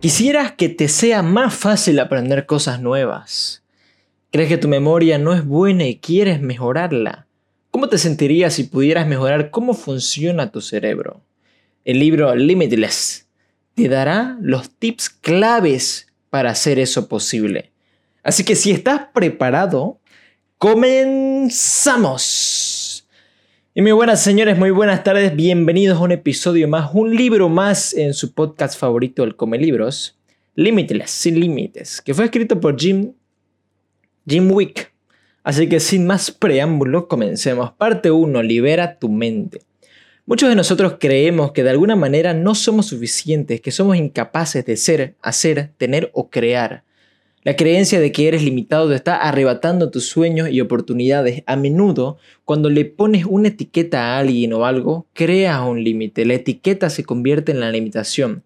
Quisieras que te sea más fácil aprender cosas nuevas. ¿Crees que tu memoria no es buena y quieres mejorarla? ¿Cómo te sentirías si pudieras mejorar cómo funciona tu cerebro? El libro Limitless te dará los tips claves para hacer eso posible. Así que si estás preparado, comenzamos. Y muy buenas señores, muy buenas tardes, bienvenidos a un episodio más, un libro más en su podcast favorito, el Come Libros, Limitless, sin límites, que fue escrito por Jim, Jim Wick. Así que sin más preámbulo, comencemos. Parte 1, libera tu mente. Muchos de nosotros creemos que de alguna manera no somos suficientes, que somos incapaces de ser, hacer, tener o crear. La creencia de que eres limitado te está arrebatando tus sueños y oportunidades. A menudo, cuando le pones una etiqueta a alguien o algo, creas un límite. La etiqueta se convierte en la limitación.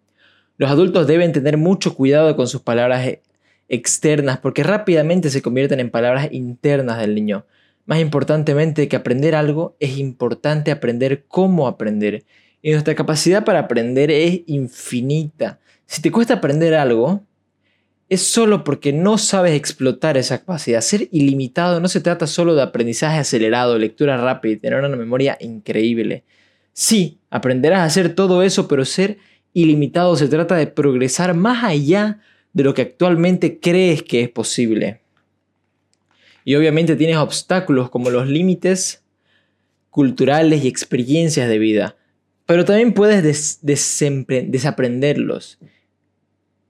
Los adultos deben tener mucho cuidado con sus palabras externas porque rápidamente se convierten en palabras internas del niño. Más importantemente que aprender algo, es importante aprender cómo aprender. Y nuestra capacidad para aprender es infinita. Si te cuesta aprender algo, es solo porque no sabes explotar esa capacidad. Ser ilimitado no se trata solo de aprendizaje acelerado, lectura rápida y tener una memoria increíble. Sí, aprenderás a hacer todo eso, pero ser ilimitado se trata de progresar más allá de lo que actualmente crees que es posible. Y obviamente tienes obstáculos como los límites culturales y experiencias de vida. Pero también puedes desaprenderlos.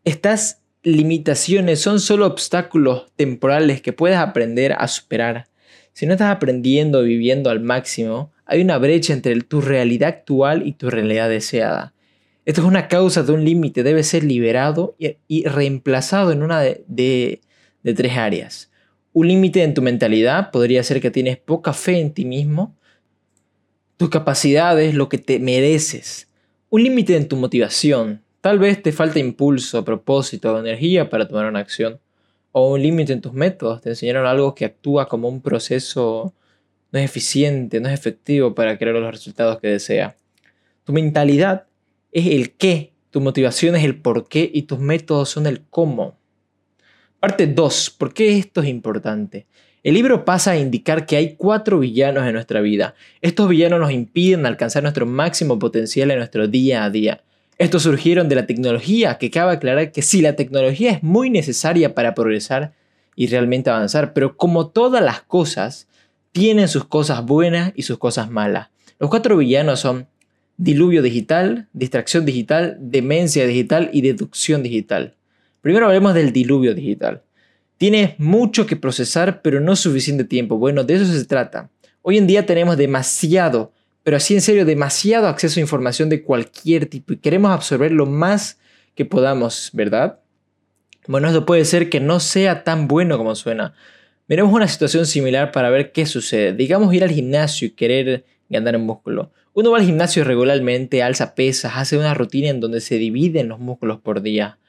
Estas limitaciones son solo obstáculos temporales que puedes aprender a superar. Si no estás aprendiendo viviendo al máximo, hay una brecha entre tu realidad actual y tu realidad deseada. Esto es una causa de un límite, debe ser liberado y, reemplazado en una de tres áreas. Un límite en tu mentalidad podría ser que tienes poca fe en ti mismo, tus capacidades, lo que te mereces. Un límite en tu motivación. Tal vez te falta impulso, propósito o energía para tomar una acción. O un límite en tus métodos. Te enseñaron algo que actúa como un proceso no es eficiente, no es efectivo para crear los resultados que desea. Tu mentalidad es el qué, tu motivación es el por qué y tus métodos son el cómo. Parte 2. ¿Por qué esto es importante? El libro pasa a indicar que hay cuatro villanos en nuestra vida. Estos villanos nos impiden alcanzar nuestro máximo potencial en nuestro día a día. Estos surgieron de la tecnología, que cabe aclarar que sí, la tecnología es muy necesaria para progresar y realmente avanzar, pero como todas las cosas, tienen sus cosas buenas y sus cosas malas. Los cuatro villanos son diluvio digital, distracción digital, demencia digital y deducción digital. Primero hablemos del diluvio digital. Tienes mucho que procesar, pero no suficiente tiempo. Bueno, de eso se trata. Hoy en día tenemos demasiado, pero así en serio, demasiado acceso a información de cualquier tipo y queremos absorber lo más que podamos, ¿verdad? Bueno, esto puede ser que no sea tan bueno como suena. Miremos una situación similar para ver qué sucede. Digamos ir al gimnasio y querer ganar músculo. Uno va al gimnasio regularmente, alza pesas, hace una rutina en donde se dividen los músculos por día.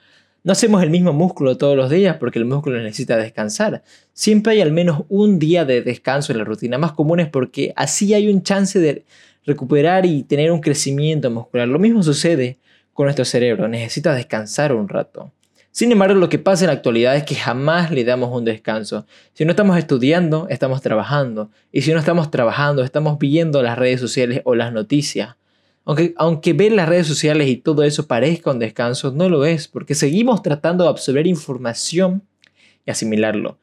No hacemos el mismo músculo todos los días porque el músculo necesita descansar. Siempre hay al menos un día de descanso en la rutina. Más común es porque así hay un chance de recuperar y tener un crecimiento muscular. Lo mismo sucede con nuestro cerebro. Necesita descansar un rato. Sin embargo, lo que pasa en la actualidad es que jamás le damos un descanso. Si no estamos estudiando, estamos trabajando. Y si no estamos trabajando, estamos viendo las redes sociales o las noticias. Aunque, ver las redes sociales y todo eso parezca un descanso, no lo es, porque seguimos tratando de absorber información y asimilarlo.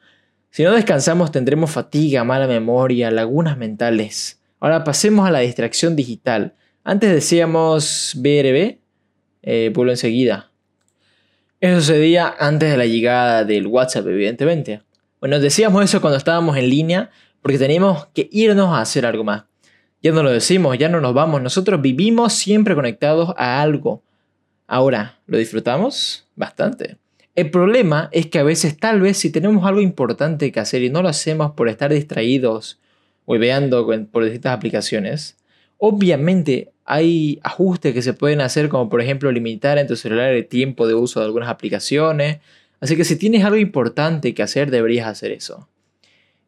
Si no descansamos tendremos fatiga, mala memoria, lagunas mentales. Ahora pasemos a la distracción digital. Antes decíamos BRB, eh, vuelvo enseguida. Eso sucedía antes de la llegada del WhatsApp, evidentemente. Bueno, decíamos eso cuando estábamos en línea porque teníamos que irnos a hacer algo más. Ya no lo decimos, ya no nos vamos. Nosotros vivimos siempre conectados a algo. Ahora, ¿lo disfrutamos? Bastante. El problema es que a veces tal vez si tenemos algo importante que hacer y no lo hacemos por estar distraídos o veando por distintas aplicaciones, obviamente hay ajustes que se pueden hacer como por ejemplo limitar en tu celular el tiempo de uso de algunas aplicaciones. Así que si tienes algo importante que hacer deberías hacer eso.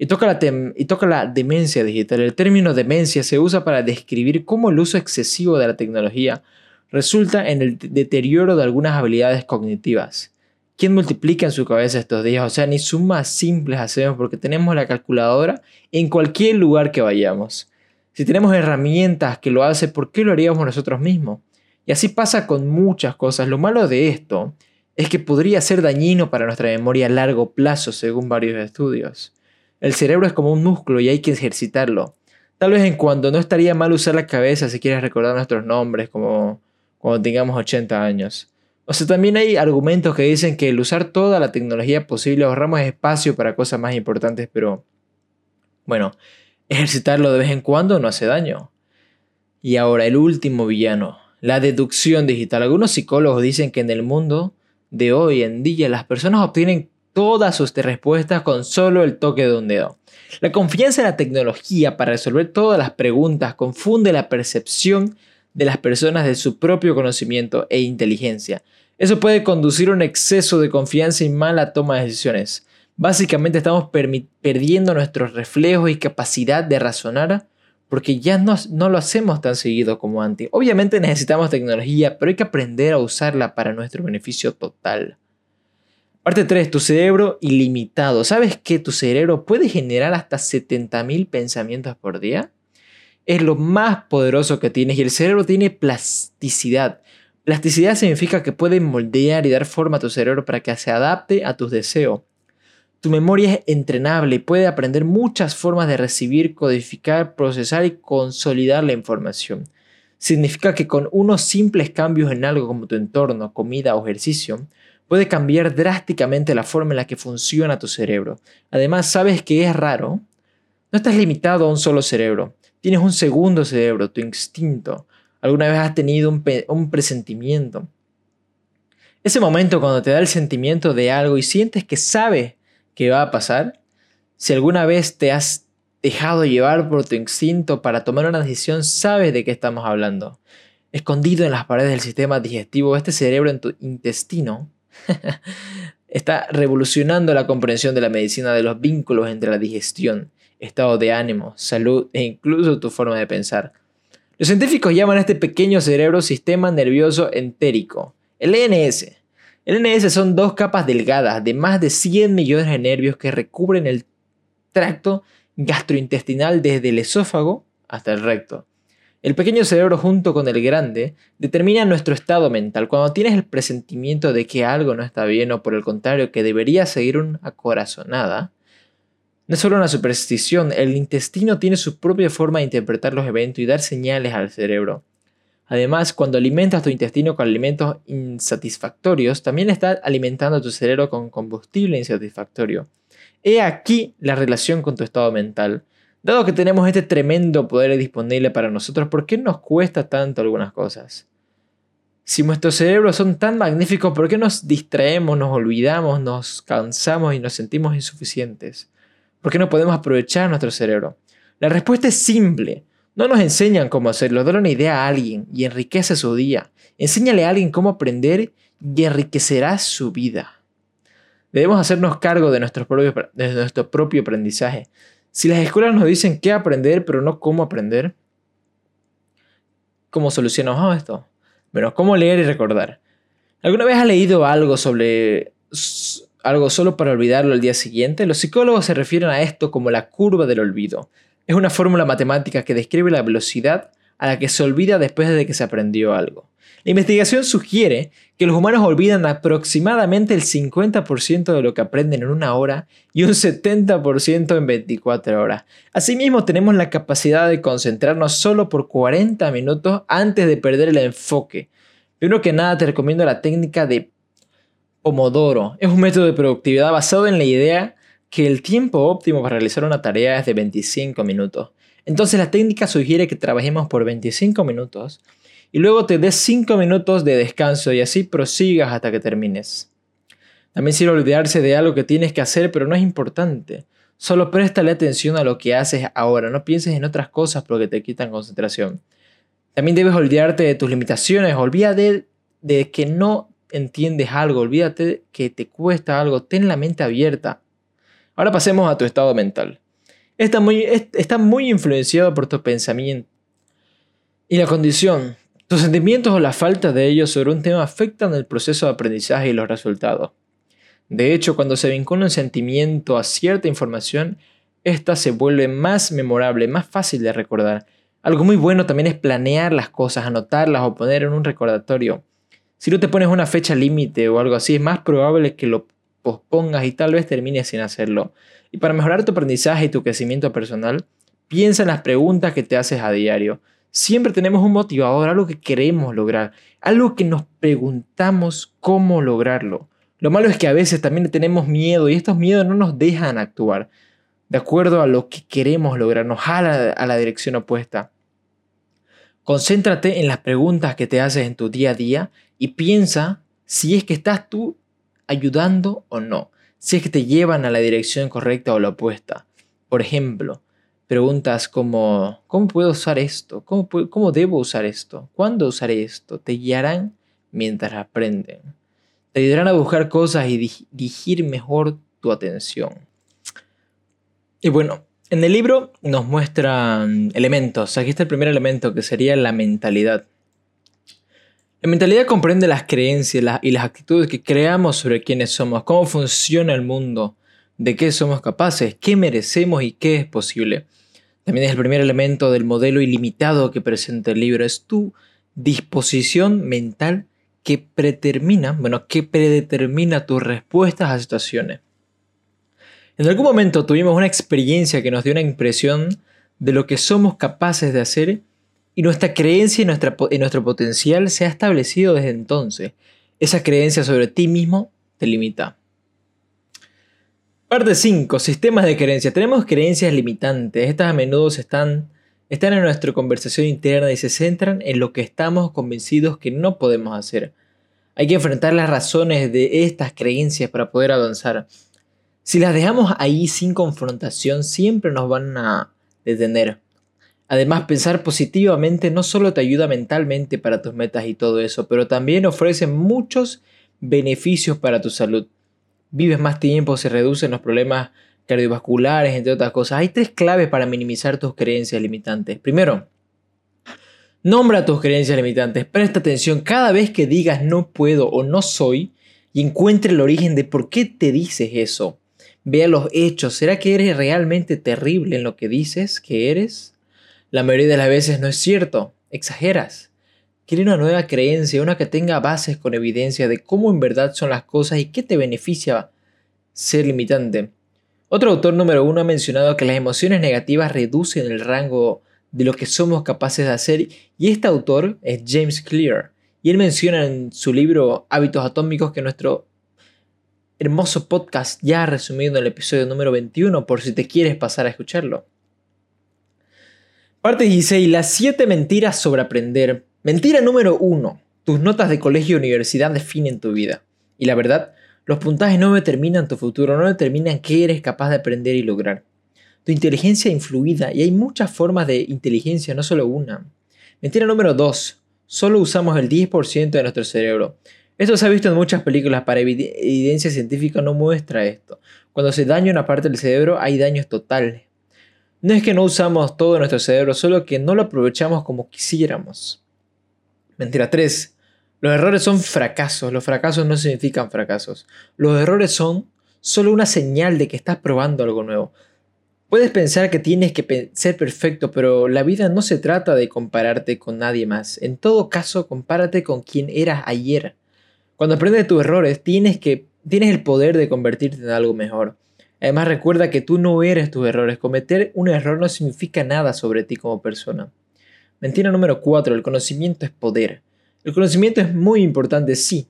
Y toca, la y toca la demencia digital. El término demencia se usa para describir cómo el uso excesivo de la tecnología resulta en el deterioro de algunas habilidades cognitivas. ¿Quién multiplica en su cabeza estos días? O sea, ni sumas simples hacemos porque tenemos la calculadora en cualquier lugar que vayamos. Si tenemos herramientas que lo hacen, ¿por qué lo haríamos nosotros mismos? Y así pasa con muchas cosas. Lo malo de esto es que podría ser dañino para nuestra memoria a largo plazo, según varios estudios. El cerebro es como un músculo y hay que ejercitarlo. Tal vez en cuando no estaría mal usar la cabeza si quieres recordar nuestros nombres, como cuando tengamos 80 años. O sea, también hay argumentos que dicen que el usar toda la tecnología posible ahorramos espacio para cosas más importantes, pero bueno, ejercitarlo de vez en cuando no hace daño. Y ahora el último villano, la deducción digital. Algunos psicólogos dicen que en el mundo de hoy en día las personas obtienen todas sus respuestas con solo el toque de un dedo. La confianza en la tecnología para resolver todas las preguntas confunde la percepción de las personas de su propio conocimiento e inteligencia. Eso puede conducir a un exceso de confianza y mala toma de decisiones. Básicamente estamos perdiendo nuestros reflejos y capacidad de razonar porque ya no, no, lo hacemos tan seguido como antes. Obviamente necesitamos tecnología, pero hay que aprender a usarla para nuestro beneficio total. Parte 3. Tu cerebro ilimitado. ¿Sabes que tu cerebro puede generar hasta 70.000 pensamientos por día? Es lo más poderoso que tienes y el cerebro tiene plasticidad. Plasticidad significa que puede moldear y dar forma a tu cerebro para que se adapte a tus deseos. Tu memoria es entrenable y puede aprender muchas formas de recibir, codificar, procesar y consolidar la información. Significa que con unos simples cambios en algo como tu entorno, comida o ejercicio, puede cambiar drásticamente la forma en la que funciona tu cerebro. Además, sabes que es raro. No estás limitado a un solo cerebro. Tienes un segundo cerebro, tu instinto. Alguna vez has tenido un, presentimiento. Ese momento cuando te da el sentimiento de algo y sientes que sabes que va a pasar. Si alguna vez te has dejado llevar por tu instinto para tomar una decisión, sabes de qué estamos hablando. Escondido en las paredes del sistema digestivo, este cerebro en tu intestino Está revolucionando la comprensión de la medicina de los vínculos entre la digestión, estado de ánimo, salud e incluso tu forma de pensar. Los científicos llaman a este pequeño cerebro sistema nervioso entérico, el ENS. El ENS son dos capas delgadas de más de 100 millones de nervios que recubren el tracto gastrointestinal desde el esófago hasta el recto. El pequeño cerebro junto con el grande determina nuestro estado mental. Cuando tienes el presentimiento de que algo no está bien o por el contrario que debería seguir una corazonada, no es solo una superstición, el intestino tiene su propia forma de interpretar los eventos y dar señales al cerebro. Además, cuando alimentas tu intestino con alimentos insatisfactorios, también estás alimentando tu cerebro con combustible insatisfactorio. He aquí la relación con tu estado mental. Dado que tenemos este tremendo poder disponible para nosotros, ¿por qué nos cuesta tanto algunas cosas? Si nuestros cerebros son tan magníficos, ¿por qué nos distraemos, nos olvidamos, nos cansamos y nos sentimos insuficientes? ¿Por qué no podemos aprovechar nuestro cerebro? La respuesta es simple. No nos enseñan cómo hacerlo. Dale una idea a alguien y enriquece su día. Enséñale a alguien cómo aprender y enriquecerá su vida. Debemos hacernos cargo de nuestro propio, de nuestro propio aprendizaje. Si las escuelas nos dicen qué aprender, pero no cómo aprender, ¿cómo solucionamos esto? Bueno, cómo leer y recordar. ¿Alguna vez has leído algo sobre algo solo para olvidarlo al día siguiente? Los psicólogos se refieren a esto como la curva del olvido. Es una fórmula matemática que describe la velocidad a la que se olvida después de que se aprendió algo. La investigación sugiere que los humanos olvidan aproximadamente el 50% de lo que aprenden en una hora y un 70% en 24 horas. Asimismo, tenemos la capacidad de concentrarnos solo por 40 minutos antes de perder el enfoque. Primero que nada, te recomiendo la técnica de Pomodoro. Es un método de productividad basado en la idea que el tiempo óptimo para realizar una tarea es de 25 minutos. Entonces la técnica sugiere que trabajemos por 25 minutos y luego te des 5 minutos de descanso y así prosigas hasta que termines. También sirve olvidarse de algo que tienes que hacer pero no es importante. Solo préstale atención a lo que haces ahora, no pienses en otras cosas porque te quitan concentración. También debes olvidarte de tus limitaciones, olvídate de que no entiendes algo, olvídate que te cuesta algo, ten la mente abierta. Ahora pasemos a tu estado mental. Está muy, está muy influenciado por tu pensamiento y la condición Tus sentimientos o la falta de ellos sobre un tema afectan el proceso de aprendizaje y los resultados. De hecho, cuando se vincula un sentimiento a cierta información, ésta se vuelve más memorable, más fácil de recordar. Algo muy bueno también es planear las cosas, anotarlas o poner en un recordatorio. Si no te pones una fecha límite o algo así, es más probable que lo pospongas y tal vez termines sin hacerlo. Y para mejorar tu aprendizaje y tu crecimiento personal, piensa en las preguntas que te haces a diario. Siempre tenemos un motivador, algo que queremos lograr, algo que nos preguntamos cómo lograrlo. Lo malo es que a veces también tenemos miedo y estos miedos no nos dejan actuar de acuerdo a lo que queremos lograr, nos jala a la dirección opuesta. Concéntrate en las preguntas que te haces en tu día a día y piensa si es que estás tú ayudando o no, si es que te llevan a la dirección correcta o la opuesta. Por ejemplo, preguntas como, ¿cómo puedo usar esto? ¿Cómo, ¿Cómo debo usar esto? ¿Cuándo usaré esto? Te guiarán mientras aprenden. Te ayudarán a buscar cosas y dirigir mejor tu atención. Y bueno, en el libro nos muestran elementos. Aquí está el primer elemento que sería la mentalidad. La mentalidad comprende las creencias y las actitudes que creamos sobre quiénes somos, cómo funciona el mundo, de qué somos capaces, qué merecemos y qué es posible. También es el primer elemento del modelo ilimitado que presenta el libro. Es tu disposición mental que predetermina, bueno, que predetermina tus respuestas a situaciones. En algún momento tuvimos una experiencia que nos dio una impresión de lo que somos capaces de hacer y nuestra creencia en, nuestro potencial se ha establecido desde entonces. Esa creencia sobre ti mismo te limita. Parte 5. Sistemas de creencias. Tenemos creencias limitantes. Estas a menudo están, están en nuestra conversación interna y se centran en lo que estamos convencidos que no podemos hacer. Hay que enfrentar las razones de estas creencias para poder avanzar. Si las dejamos ahí sin confrontación, siempre nos van a detener. Además, pensar positivamente no solo te ayuda mentalmente para tus metas y todo eso, pero también ofrece muchos beneficios para tu salud. Vives más tiempo, se reducen los problemas cardiovasculares, entre otras cosas. Hay tres claves para minimizar tus creencias limitantes. Primero, nombra tus creencias limitantes. Presta atención cada vez que digas no puedo o no soy y encuentre el origen de por qué te dices eso. Vea los hechos. ¿Será que eres realmente terrible en lo que dices que eres? La mayoría de las veces no es cierto, exageras. Quiere una nueva creencia, una que tenga bases con evidencia de cómo en verdad son las cosas y qué te beneficia ser limitante. Otro autor número uno ha mencionado que las emociones negativas reducen el rango de lo que somos capaces de hacer y este autor es James Clear y él menciona en su libro Hábitos Atómicos que nuestro hermoso podcast ya resumido en el episodio número 21 por si te quieres pasar a escucharlo. Parte 16. Las 7 mentiras sobre aprender. Mentira número 1. Tus notas de colegio y universidad definen tu vida. Y la verdad, los puntajes no determinan tu futuro, no determinan qué eres capaz de aprender y lograr. Tu inteligencia influida, y hay muchas formas de inteligencia, no solo una. Mentira número 2. Solo usamos el 10% de nuestro cerebro. Esto se ha visto en muchas películas, para evidencia científica no muestra esto. Cuando se daña una parte del cerebro hay daños totales. No es que no usamos todo nuestro cerebro, solo que no lo aprovechamos como quisiéramos. Mentira 3. Los errores son fracasos. Los fracasos no significan fracasos. Los errores son solo una señal de que estás probando algo nuevo. Puedes pensar que tienes que ser perfecto, pero la vida no se trata de compararte con nadie más. En todo caso, compárate con quien eras ayer. Cuando aprendes de tus errores, tienes, que, tienes el poder de convertirte en algo mejor. Además recuerda que tú no eres tus errores. Cometer un error no significa nada sobre ti como persona. Mentira número 4. El conocimiento es poder. El conocimiento es muy importante, sí,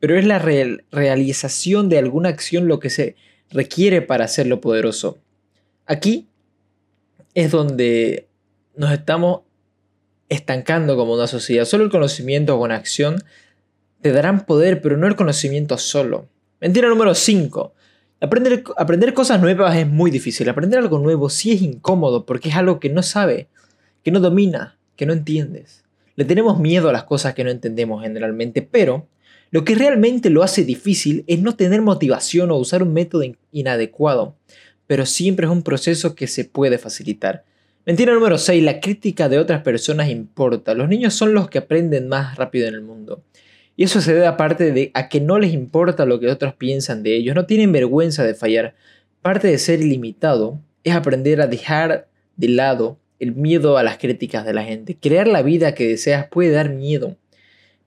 pero es la realización de alguna acción lo que se requiere para hacerlo poderoso. Aquí es donde nos estamos estancando como una sociedad. Solo el conocimiento con acción te darán poder, pero no el conocimiento solo. Mentira número 5. Aprender, aprender cosas nuevas es muy difícil. Aprender algo nuevo sí es incómodo porque es algo que no sabe, que no domina, que no entiendes. Le tenemos miedo a las cosas que no entendemos generalmente, pero lo que realmente lo hace difícil es no tener motivación o usar un método inadecuado. Pero siempre es un proceso que se puede facilitar. Mentira número 6. La crítica de otras personas importa. Los niños son los que aprenden más rápido en el mundo. Y eso se debe aparte de a que no les importa lo que otros piensan de ellos. No tienen vergüenza de fallar. Parte de ser ilimitado es aprender a dejar de lado el miedo a las críticas de la gente. Crear la vida que deseas puede dar miedo.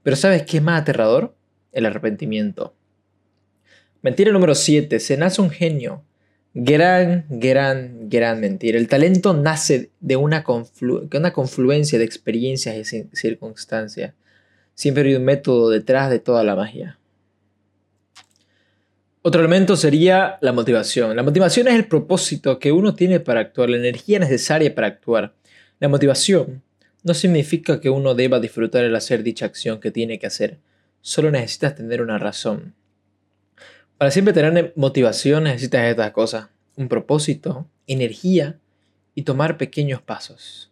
Pero ¿sabes qué es más aterrador? El arrepentimiento. Mentira número 7. Se nace un genio. Gran, gran, gran mentira. El talento nace de una, una confluencia de experiencias y circunstancias. Siempre hay un método detrás de toda la magia. Otro elemento sería la motivación. La motivación es el propósito que uno tiene para actuar, la energía necesaria para actuar. La motivación no significa que uno deba disfrutar el hacer dicha acción que tiene que hacer. Solo necesitas tener una razón. Para siempre tener motivación necesitas estas cosas. Un propósito, energía y tomar pequeños pasos.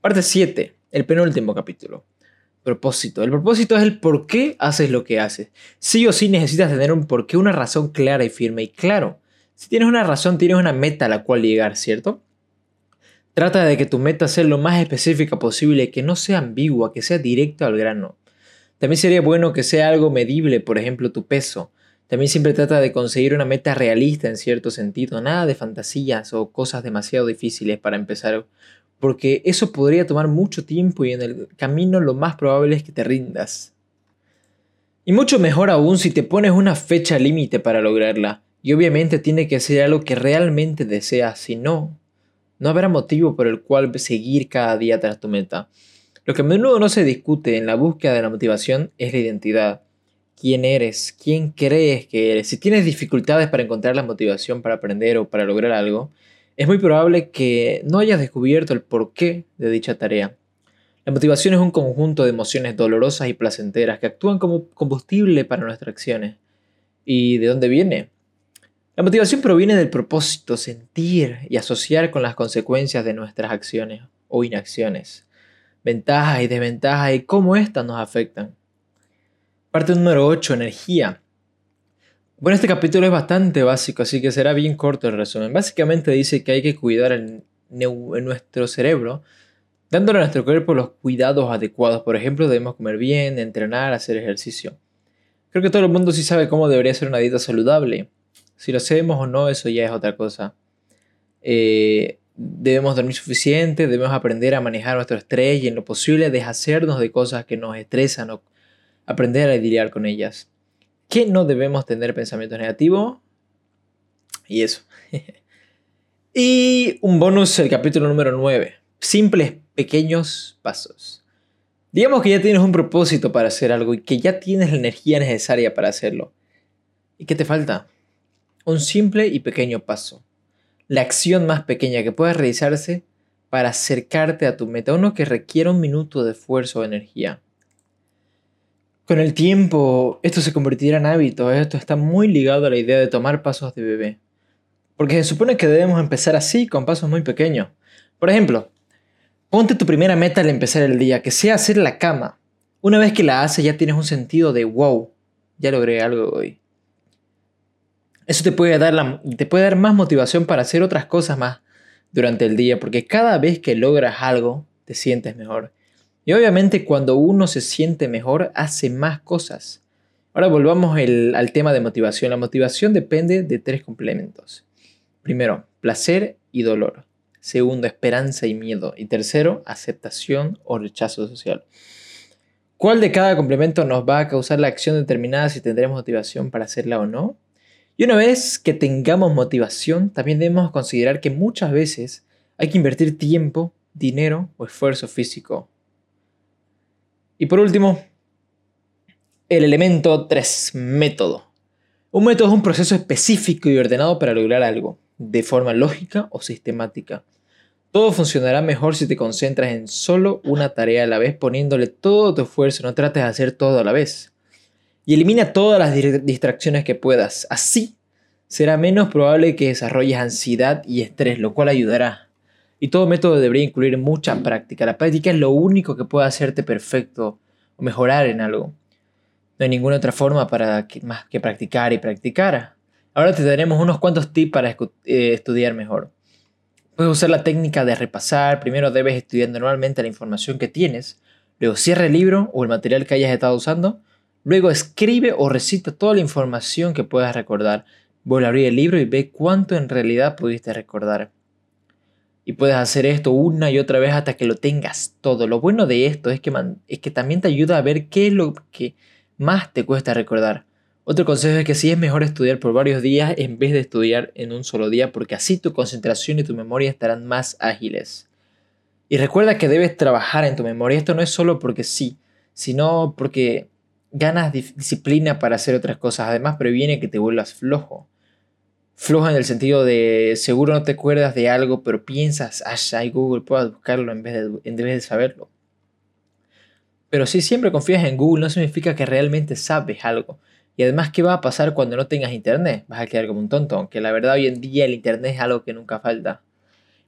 Parte 7. El penúltimo capítulo propósito. El propósito es el por qué haces lo que haces. Sí o sí necesitas tener un porqué, una razón clara y firme. Y claro, si tienes una razón, tienes una meta a la cual llegar, ¿cierto? Trata de que tu meta sea lo más específica posible, que no sea ambigua, que sea directo al grano. También sería bueno que sea algo medible, por ejemplo, tu peso. También siempre trata de conseguir una meta realista en cierto sentido, nada de fantasías o cosas demasiado difíciles para empezar porque eso podría tomar mucho tiempo y en el camino lo más probable es que te rindas. Y mucho mejor aún si te pones una fecha límite para lograrla, y obviamente tiene que ser algo que realmente deseas, si no, no habrá motivo por el cual seguir cada día tras tu meta. Lo que a menudo no se discute en la búsqueda de la motivación es la identidad. ¿Quién eres? ¿Quién crees que eres? Si tienes dificultades para encontrar la motivación para aprender o para lograr algo, es muy probable que no hayas descubierto el porqué de dicha tarea. La motivación es un conjunto de emociones dolorosas y placenteras que actúan como combustible para nuestras acciones. ¿Y de dónde viene? La motivación proviene del propósito, sentir y asociar con las consecuencias de nuestras acciones o inacciones, ventajas y desventajas y cómo éstas nos afectan. Parte número 8, energía. Bueno, este capítulo es bastante básico, así que será bien corto el resumen. Básicamente dice que hay que cuidar en, nuestro cerebro, dándole a nuestro cuerpo los cuidados adecuados. Por ejemplo, debemos comer bien, entrenar, hacer ejercicio. Creo que todo el mundo sí sabe cómo debería ser una dieta saludable. Si lo hacemos o no, eso ya es otra cosa. Eh, debemos dormir suficiente, debemos aprender a manejar nuestro estrés y en lo posible deshacernos de cosas que nos estresan o aprender a lidiar con ellas que no debemos tener pensamientos negativos. Y eso. y un bonus, el capítulo número 9. Simples pequeños pasos. Digamos que ya tienes un propósito para hacer algo y que ya tienes la energía necesaria para hacerlo. ¿Y qué te falta? Un simple y pequeño paso. La acción más pequeña que puedas realizarse para acercarte a tu meta. Uno que requiere un minuto de esfuerzo o energía. Con el tiempo, esto se convertirá en hábito, esto está muy ligado a la idea de tomar pasos de bebé. Porque se supone que debemos empezar así, con pasos muy pequeños. Por ejemplo, ponte tu primera meta al empezar el día, que sea hacer la cama. Una vez que la haces ya tienes un sentido de wow, ya logré algo hoy. Eso te puede dar, te puede dar más motivación para hacer otras cosas más durante el día, porque cada vez que logras algo, te sientes mejor. Y obviamente cuando uno se siente mejor, hace más cosas. Ahora volvamos al tema de motivación. La motivación depende de tres complementos. Primero, placer y dolor. Segundo, esperanza y miedo. Y tercero, aceptación o rechazo social. ¿Cuál de cada complemento nos va a causar la acción determinada si tendremos motivación para hacerla o no? Y una vez que tengamos motivación, también debemos considerar que muchas veces hay que invertir tiempo, dinero o esfuerzo físico y por último, el elemento 3, método. Un método es un proceso específico y ordenado para lograr algo, de forma lógica o sistemática. Todo funcionará mejor si te concentras en solo una tarea a la vez, poniéndole todo tu esfuerzo, no trates de hacer todo a la vez. Y elimina todas las distracciones que puedas. Así será menos probable que desarrolles ansiedad y estrés, lo cual ayudará y todo método debería incluir mucha práctica. La práctica es lo único que puede hacerte perfecto o mejorar en algo. No hay ninguna otra forma para más que practicar y practicar. Ahora te daremos unos cuantos tips para eh, estudiar mejor. Puedes usar la técnica de repasar. Primero debes estudiar normalmente la información que tienes. Luego cierra el libro o el material que hayas estado usando. Luego escribe o recita toda la información que puedas recordar. Vuelve a abrir el libro y ve cuánto en realidad pudiste recordar. Y puedes hacer esto una y otra vez hasta que lo tengas todo. Lo bueno de esto es que, es que también te ayuda a ver qué es lo que más te cuesta recordar. Otro consejo es que sí es mejor estudiar por varios días en vez de estudiar en un solo día porque así tu concentración y tu memoria estarán más ágiles. Y recuerda que debes trabajar en tu memoria. Esto no es solo porque sí, sino porque ganas disciplina para hacer otras cosas. Además previene que te vuelvas flojo. Flojo en el sentido de seguro no te acuerdas de algo, pero piensas, hay Google, puedo buscarlo en vez, de, en vez de saberlo. Pero si siempre confías en Google no significa que realmente sabes algo. Y además, ¿qué va a pasar cuando no tengas internet? Vas a quedar como un tonto, aunque la verdad hoy en día el internet es algo que nunca falta.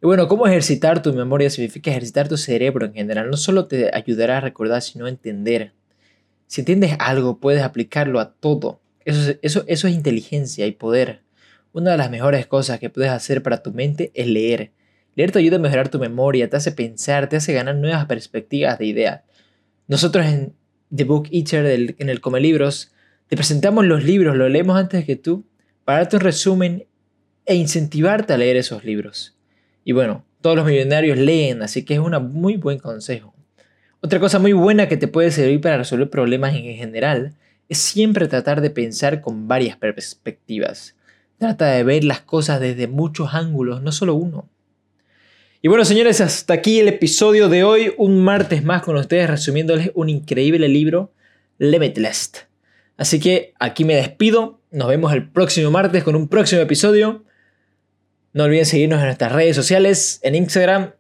Y bueno, ¿cómo ejercitar tu memoria? Significa ejercitar tu cerebro en general. No solo te ayudará a recordar, sino a entender. Si entiendes algo, puedes aplicarlo a todo. Eso, eso, eso es inteligencia y poder. Una de las mejores cosas que puedes hacer para tu mente es leer. Leer te ayuda a mejorar tu memoria, te hace pensar, te hace ganar nuevas perspectivas de ideas. Nosotros en The Book Eater, en el Come Libros, te presentamos los libros, los leemos antes que tú, para darte un resumen e incentivarte a leer esos libros. Y bueno, todos los millonarios leen, así que es un muy buen consejo. Otra cosa muy buena que te puede servir para resolver problemas en general es siempre tratar de pensar con varias perspectivas. Trata de ver las cosas desde muchos ángulos, no solo uno. Y bueno, señores, hasta aquí el episodio de hoy, un martes más con ustedes resumiéndoles un increíble libro, Limitless. Así que aquí me despido. Nos vemos el próximo martes con un próximo episodio. No olviden seguirnos en nuestras redes sociales, en Instagram,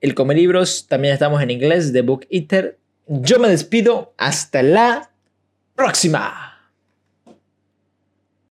el Come Libros. También estamos en inglés, The Book Eater. Yo me despido. Hasta la próxima.